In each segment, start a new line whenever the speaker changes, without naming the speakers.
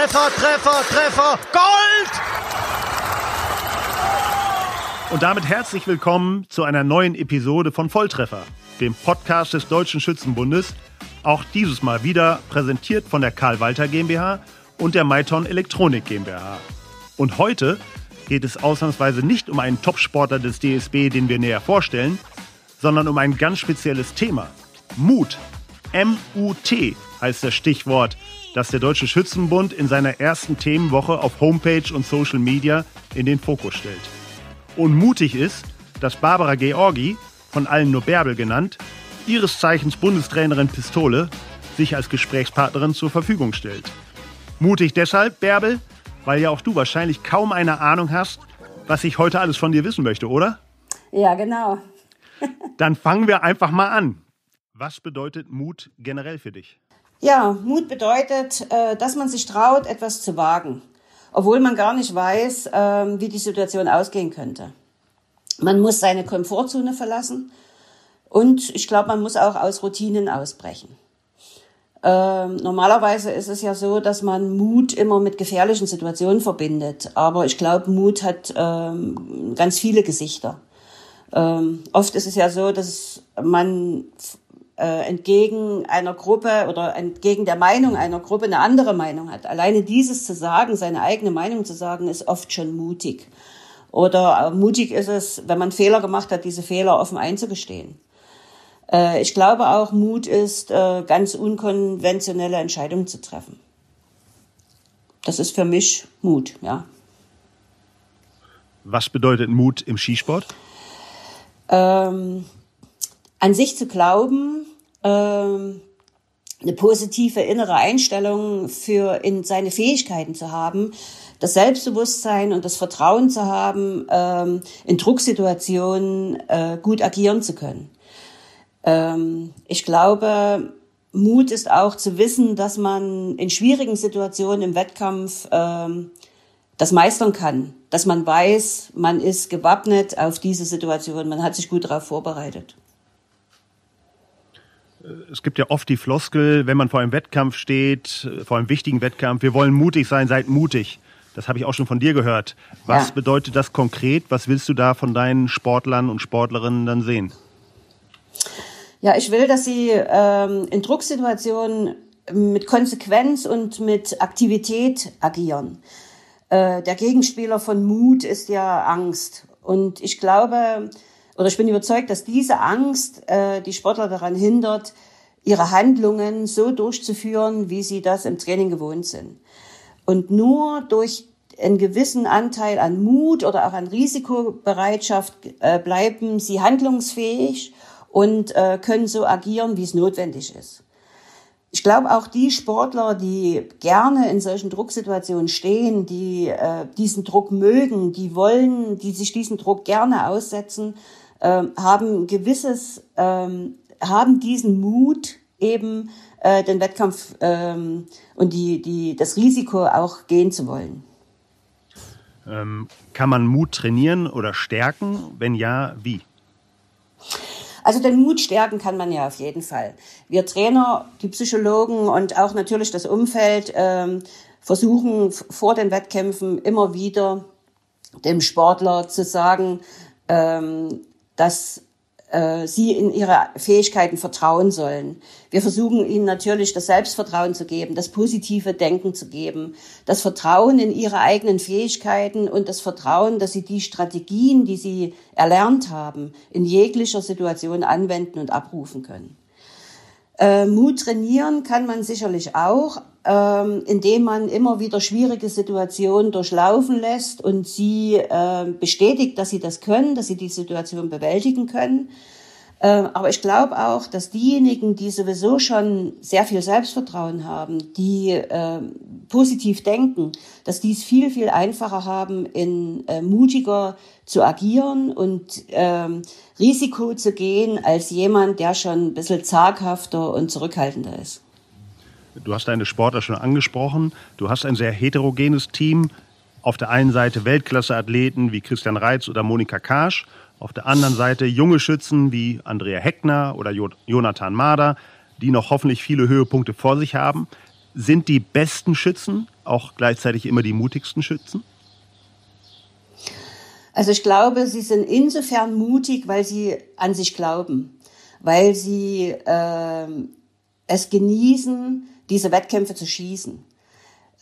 Treffer, Treffer, Treffer, Gold! Und damit herzlich willkommen zu einer neuen Episode von Volltreffer, dem Podcast des Deutschen Schützenbundes. Auch dieses Mal wieder präsentiert von der Karl Walter GmbH und der Maiton Elektronik GmbH. Und heute geht es ausnahmsweise nicht um einen Topsportler des DSB, den wir näher vorstellen, sondern um ein ganz spezielles Thema. Mut. M-U-T heißt das Stichwort, das der Deutsche Schützenbund in seiner ersten Themenwoche auf Homepage und Social Media in den Fokus stellt. Und mutig ist, dass Barbara Georgi, von allen nur Bärbel genannt, ihres Zeichens Bundestrainerin Pistole, sich als Gesprächspartnerin zur Verfügung stellt. Mutig deshalb, Bärbel, weil ja auch du wahrscheinlich kaum eine Ahnung hast, was ich heute alles von dir wissen möchte, oder?
Ja, genau.
Dann fangen wir einfach mal an. Was bedeutet Mut generell für dich?
Ja, Mut bedeutet, äh, dass man sich traut, etwas zu wagen, obwohl man gar nicht weiß, ähm, wie die Situation ausgehen könnte. Man muss seine Komfortzone verlassen und ich glaube, man muss auch aus Routinen ausbrechen. Ähm, normalerweise ist es ja so, dass man Mut immer mit gefährlichen Situationen verbindet. Aber ich glaube, Mut hat ähm, ganz viele Gesichter. Oft ist es ja so, dass man äh, entgegen einer Gruppe oder entgegen der Meinung einer Gruppe eine andere Meinung hat. Alleine dieses zu sagen, seine eigene Meinung zu sagen, ist oft schon mutig. Oder äh, mutig ist es, wenn man Fehler gemacht hat, diese Fehler offen einzugestehen. Äh, ich glaube auch, Mut ist, äh, ganz unkonventionelle Entscheidungen zu treffen. Das ist für mich Mut, ja.
Was bedeutet Mut im Skisport?
Ähm, an sich zu glauben, ähm, eine positive innere Einstellung für in seine Fähigkeiten zu haben, das Selbstbewusstsein und das Vertrauen zu haben, ähm, in Drucksituationen äh, gut agieren zu können. Ähm, ich glaube, Mut ist auch zu wissen, dass man in schwierigen Situationen im Wettkampf ähm, das meistern kann, dass man weiß, man ist gewappnet auf diese Situation, man hat sich gut darauf vorbereitet
es gibt ja oft die Floskel, wenn man vor einem Wettkampf steht, vor einem wichtigen Wettkampf, wir wollen mutig sein, seid mutig. Das habe ich auch schon von dir gehört. Was ja. bedeutet das konkret? Was willst du da von deinen Sportlern und Sportlerinnen dann sehen?
Ja, ich will, dass sie ähm, in Drucksituationen mit Konsequenz und mit Aktivität agieren. Äh, der Gegenspieler von Mut ist ja Angst. Und ich glaube, oder ich bin überzeugt, dass diese Angst äh, die Sportler daran hindert, ihre Handlungen so durchzuführen, wie sie das im Training gewohnt sind. Und nur durch einen gewissen Anteil an Mut oder auch an Risikobereitschaft äh, bleiben sie handlungsfähig und äh, können so agieren, wie es notwendig ist. Ich glaube auch die Sportler, die gerne in solchen Drucksituationen stehen, die äh, diesen Druck mögen, die wollen, die sich diesen Druck gerne aussetzen, ähm, haben gewisses, ähm, haben diesen Mut eben äh, den Wettkampf ähm, und die, die, das Risiko auch gehen zu wollen.
Ähm, kann man Mut trainieren oder stärken? Wenn ja, wie?
Also den Mut stärken kann man ja auf jeden Fall. Wir Trainer, die Psychologen und auch natürlich das Umfeld ähm, versuchen vor den Wettkämpfen immer wieder dem Sportler zu sagen, ähm, dass äh, sie in ihre Fähigkeiten vertrauen sollen. Wir versuchen ihnen natürlich das Selbstvertrauen zu geben, das positive Denken zu geben, das Vertrauen in ihre eigenen Fähigkeiten und das Vertrauen, dass sie die Strategien, die sie erlernt haben, in jeglicher Situation anwenden und abrufen können. Äh, Mut trainieren kann man sicherlich auch, ähm, indem man immer wieder schwierige Situationen durchlaufen lässt und sie äh, bestätigt, dass sie das können, dass sie die Situation bewältigen können. Äh, aber ich glaube auch, dass diejenigen, die sowieso schon sehr viel Selbstvertrauen haben, die äh, positiv denken, dass die es viel, viel einfacher haben, in äh, mutiger zu agieren und ähm, Risiko zu gehen, als jemand, der schon ein bisschen zaghafter und zurückhaltender ist.
Du hast deine Sportler schon angesprochen. Du hast ein sehr heterogenes Team. Auf der einen Seite Weltklasse-Athleten wie Christian Reitz oder Monika Karsch auf der anderen Seite junge Schützen wie Andrea Heckner oder Jonathan Mader, die noch hoffentlich viele Höhepunkte vor sich haben. Sind die besten Schützen auch gleichzeitig immer die mutigsten Schützen?
Also ich glaube, sie sind insofern mutig, weil sie an sich glauben, weil sie äh, es genießen, diese Wettkämpfe zu schießen.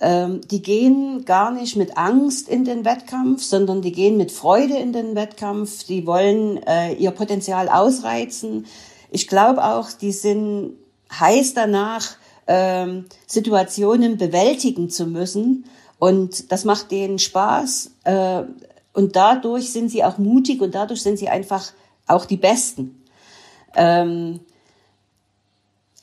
Ähm, die gehen gar nicht mit Angst in den Wettkampf, sondern die gehen mit Freude in den Wettkampf. Die wollen äh, ihr Potenzial ausreizen. Ich glaube auch, die sind heiß danach, ähm, Situationen bewältigen zu müssen. Und das macht denen Spaß. Äh, und dadurch sind sie auch mutig und dadurch sind sie einfach auch die Besten. Ähm,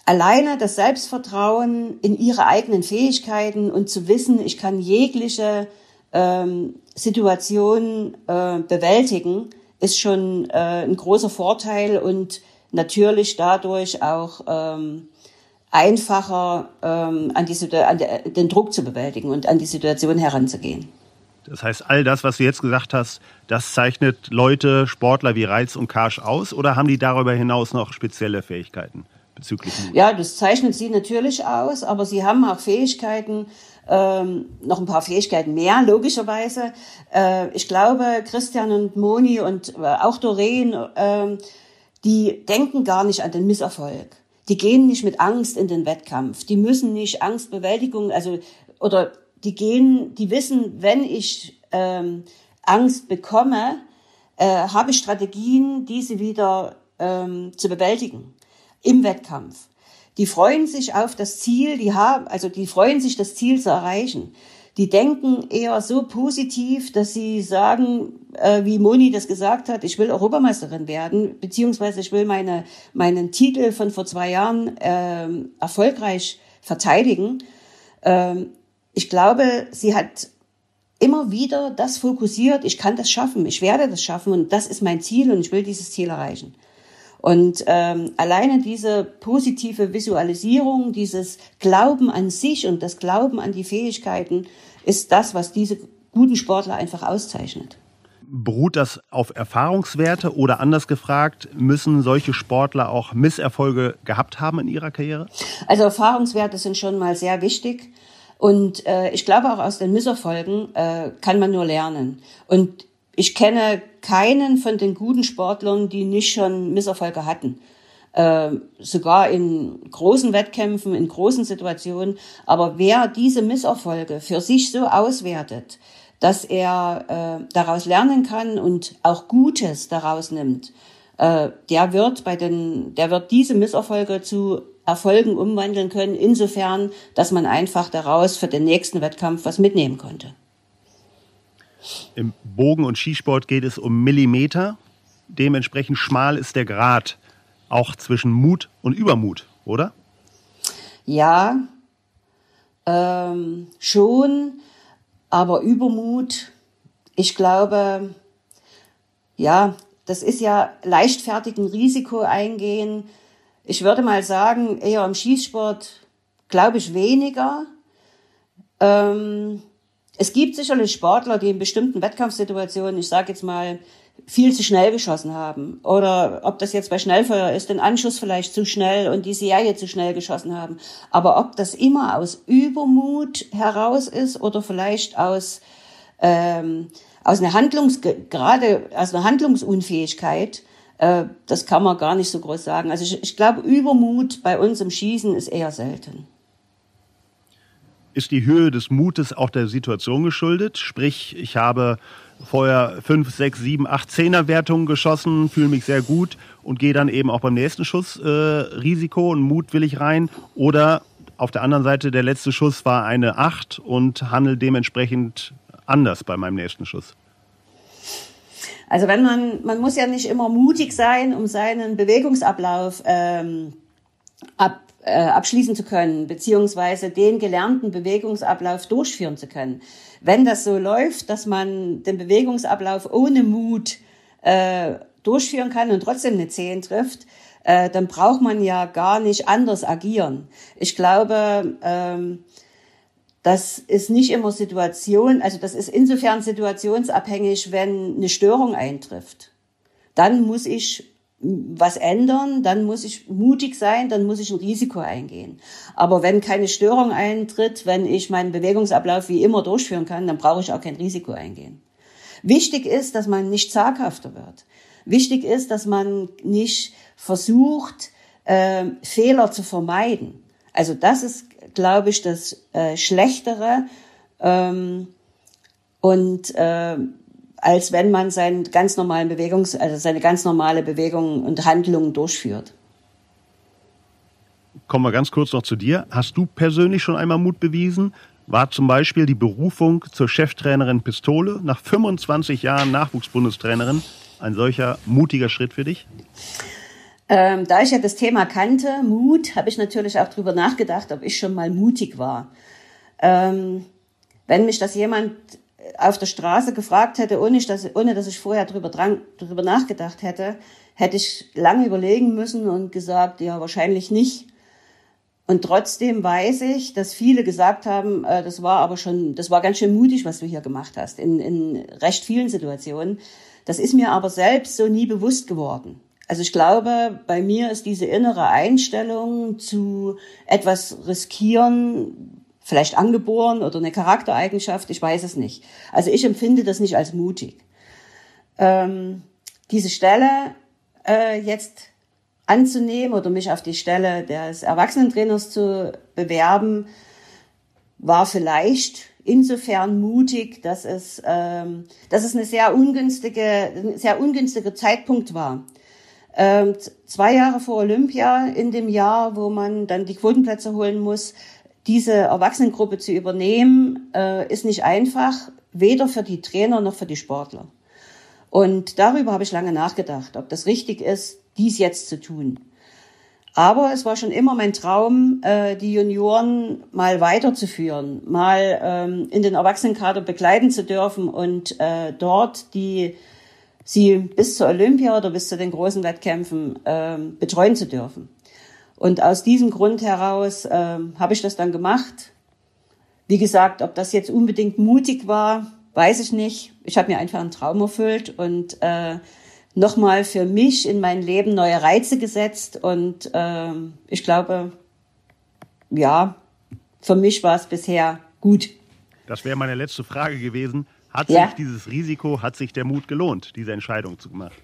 alleine das Selbstvertrauen in ihre eigenen Fähigkeiten und zu wissen, ich kann jegliche ähm, Situation äh, bewältigen, ist schon äh, ein großer Vorteil und natürlich dadurch auch ähm, einfacher ähm, an, die, an den Druck zu bewältigen und an die Situation heranzugehen.
Das heißt, all das, was du jetzt gesagt hast, das zeichnet Leute, Sportler wie Reiz und Karsch aus oder haben die darüber hinaus noch spezielle Fähigkeiten bezüglich
Mut? Ja, das zeichnet sie natürlich aus, aber sie haben auch Fähigkeiten, ähm, noch ein paar Fähigkeiten mehr, logischerweise. Äh, ich glaube, Christian und Moni und äh, auch Doreen, äh, die denken gar nicht an den Misserfolg. Die gehen nicht mit Angst in den Wettkampf. Die müssen nicht Angstbewältigung, also oder die gehen, die wissen, wenn ich ähm, Angst bekomme, äh, habe ich Strategien, diese wieder ähm, zu bewältigen im Wettkampf. Die freuen sich auf das Ziel, die haben, also die freuen sich, das Ziel zu erreichen. Die denken eher so positiv, dass sie sagen, äh, wie Moni das gesagt hat, ich will Europameisterin werden, beziehungsweise ich will meine, meinen Titel von vor zwei Jahren äh, erfolgreich verteidigen. Ähm, ich glaube, sie hat immer wieder das fokussiert, ich kann das schaffen, ich werde das schaffen und das ist mein Ziel und ich will dieses Ziel erreichen. Und ähm, alleine diese positive Visualisierung, dieses Glauben an sich und das Glauben an die Fähigkeiten ist das, was diese guten Sportler einfach auszeichnet.
Beruht das auf Erfahrungswerte oder anders gefragt, müssen solche Sportler auch Misserfolge gehabt haben in ihrer Karriere?
Also Erfahrungswerte sind schon mal sehr wichtig. Und äh, ich glaube auch aus den Misserfolgen äh, kann man nur lernen. Und ich kenne keinen von den guten Sportlern, die nicht schon Misserfolge hatten. Äh, sogar in großen Wettkämpfen, in großen Situationen. Aber wer diese Misserfolge für sich so auswertet, dass er äh, daraus lernen kann und auch Gutes daraus nimmt, äh, der wird bei den, der wird diese Misserfolge zu Erfolgen umwandeln können, insofern, dass man einfach daraus für den nächsten Wettkampf was mitnehmen konnte.
Im Bogen- und Skisport geht es um Millimeter. Dementsprechend schmal ist der Grad auch zwischen Mut und Übermut, oder?
Ja, ähm, schon, aber Übermut, ich glaube, ja, das ist ja leichtfertig ein Risiko eingehen, ich würde mal sagen, eher im Schießsport glaube ich weniger. Ähm, es gibt sicherlich Sportler, die in bestimmten Wettkampfsituationen, ich sage jetzt mal, viel zu schnell geschossen haben. Oder ob das jetzt bei Schnellfeuer ist, den Anschuss vielleicht zu schnell und die Serie zu schnell geschossen haben. Aber ob das immer aus Übermut heraus ist oder vielleicht aus, ähm, aus einer Handlungs, gerade aus einer Handlungsunfähigkeit, äh, das kann man gar nicht so groß sagen. Also ich, ich glaube, Übermut bei uns im Schießen ist eher selten.
Ist die Höhe des Mutes auch der Situation geschuldet? Sprich, ich habe vorher fünf, sechs, sieben, acht Zehner-Wertungen geschossen, fühle mich sehr gut und gehe dann eben auch beim nächsten Schuss äh, Risiko und Mut will ich rein. Oder auf der anderen Seite, der letzte Schuss war eine Acht und handle dementsprechend anders bei meinem nächsten Schuss.
Also wenn man, man muss ja nicht immer mutig sein, um seinen Bewegungsablauf ähm, ab, äh, abschließen zu können, beziehungsweise den gelernten Bewegungsablauf durchführen zu können. Wenn das so läuft, dass man den Bewegungsablauf ohne Mut äh, durchführen kann und trotzdem eine 10 trifft, äh, dann braucht man ja gar nicht anders agieren. Ich glaube, ähm, das ist nicht immer Situation, also das ist insofern situationsabhängig, wenn eine Störung eintrifft. Dann muss ich was ändern, dann muss ich mutig sein, dann muss ich ein Risiko eingehen. Aber wenn keine Störung eintritt, wenn ich meinen Bewegungsablauf wie immer durchführen kann, dann brauche ich auch kein Risiko eingehen. Wichtig ist, dass man nicht zaghafter wird. Wichtig ist, dass man nicht versucht, äh, Fehler zu vermeiden. Also das ist, glaube ich, das äh, Schlechtere. Ähm, und äh, als wenn man seinen ganz normalen Bewegungs, also seine ganz normale Bewegung und Handlungen durchführt.
Kommen wir ganz kurz noch zu dir. Hast du persönlich schon einmal Mut bewiesen? War zum Beispiel die Berufung zur Cheftrainerin Pistole nach 25 Jahren Nachwuchsbundestrainerin ein solcher mutiger Schritt für dich?
Ähm, da ich ja das Thema kannte, Mut, habe ich natürlich auch darüber nachgedacht, ob ich schon mal mutig war. Ähm, wenn mich das jemand auf der Straße gefragt hätte, ohne dass, ohne dass ich vorher drüber, dran, drüber nachgedacht hätte, hätte ich lange überlegen müssen und gesagt, ja, wahrscheinlich nicht. Und trotzdem weiß ich, dass viele gesagt haben, äh, das war aber schon, das war ganz schön mutig, was du hier gemacht hast, in, in recht vielen Situationen. Das ist mir aber selbst so nie bewusst geworden. Also ich glaube, bei mir ist diese innere Einstellung zu etwas riskieren, vielleicht angeboren oder eine Charaktereigenschaft, ich weiß es nicht. Also ich empfinde das nicht als mutig. Ähm, diese Stelle äh, jetzt anzunehmen oder mich auf die Stelle des Erwachsenentrainers zu bewerben, war vielleicht insofern mutig, dass es, ähm, dass es eine sehr ungünstige, ein sehr ungünstiger Zeitpunkt war. Ähm, zwei Jahre vor Olympia, in dem Jahr, wo man dann die Quotenplätze holen muss, diese Erwachsenengruppe zu übernehmen, äh, ist nicht einfach, weder für die Trainer noch für die Sportler. Und darüber habe ich lange nachgedacht, ob das richtig ist, dies jetzt zu tun. Aber es war schon immer mein Traum, äh, die Junioren mal weiterzuführen, mal ähm, in den Erwachsenenkader begleiten zu dürfen und äh, dort die sie bis zur Olympia oder bis zu den großen Wettkämpfen ähm, betreuen zu dürfen. Und aus diesem Grund heraus äh, habe ich das dann gemacht. Wie gesagt, ob das jetzt unbedingt mutig war, weiß ich nicht. Ich habe mir einfach einen Traum erfüllt und äh, nochmal für mich in mein Leben neue Reize gesetzt. Und äh, ich glaube, ja, für mich war es bisher gut.
Das wäre meine letzte Frage gewesen. Hat ja. sich dieses Risiko, hat sich der Mut gelohnt, diese Entscheidung zu machen?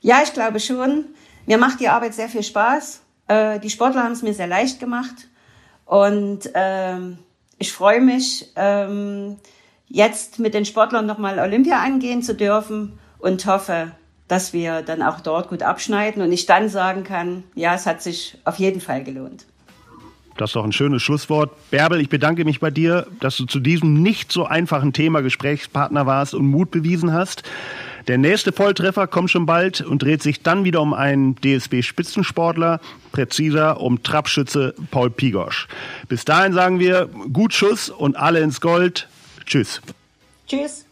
Ja, ich glaube schon. Mir macht die Arbeit sehr viel Spaß. Äh, die Sportler haben es mir sehr leicht gemacht und ähm, ich freue mich, ähm, jetzt mit den Sportlern nochmal Olympia angehen zu dürfen und hoffe, dass wir dann auch dort gut abschneiden und ich dann sagen kann, ja, es hat sich auf jeden Fall gelohnt.
Das ist doch ein schönes Schlusswort. Bärbel, ich bedanke mich bei dir, dass du zu diesem nicht so einfachen Thema Gesprächspartner warst und Mut bewiesen hast. Der nächste Volltreffer kommt schon bald und dreht sich dann wieder um einen DSB-Spitzensportler, präziser um Trappschütze Paul Pigosch. Bis dahin sagen wir, gut Schuss und alle ins Gold. Tschüss.
Tschüss.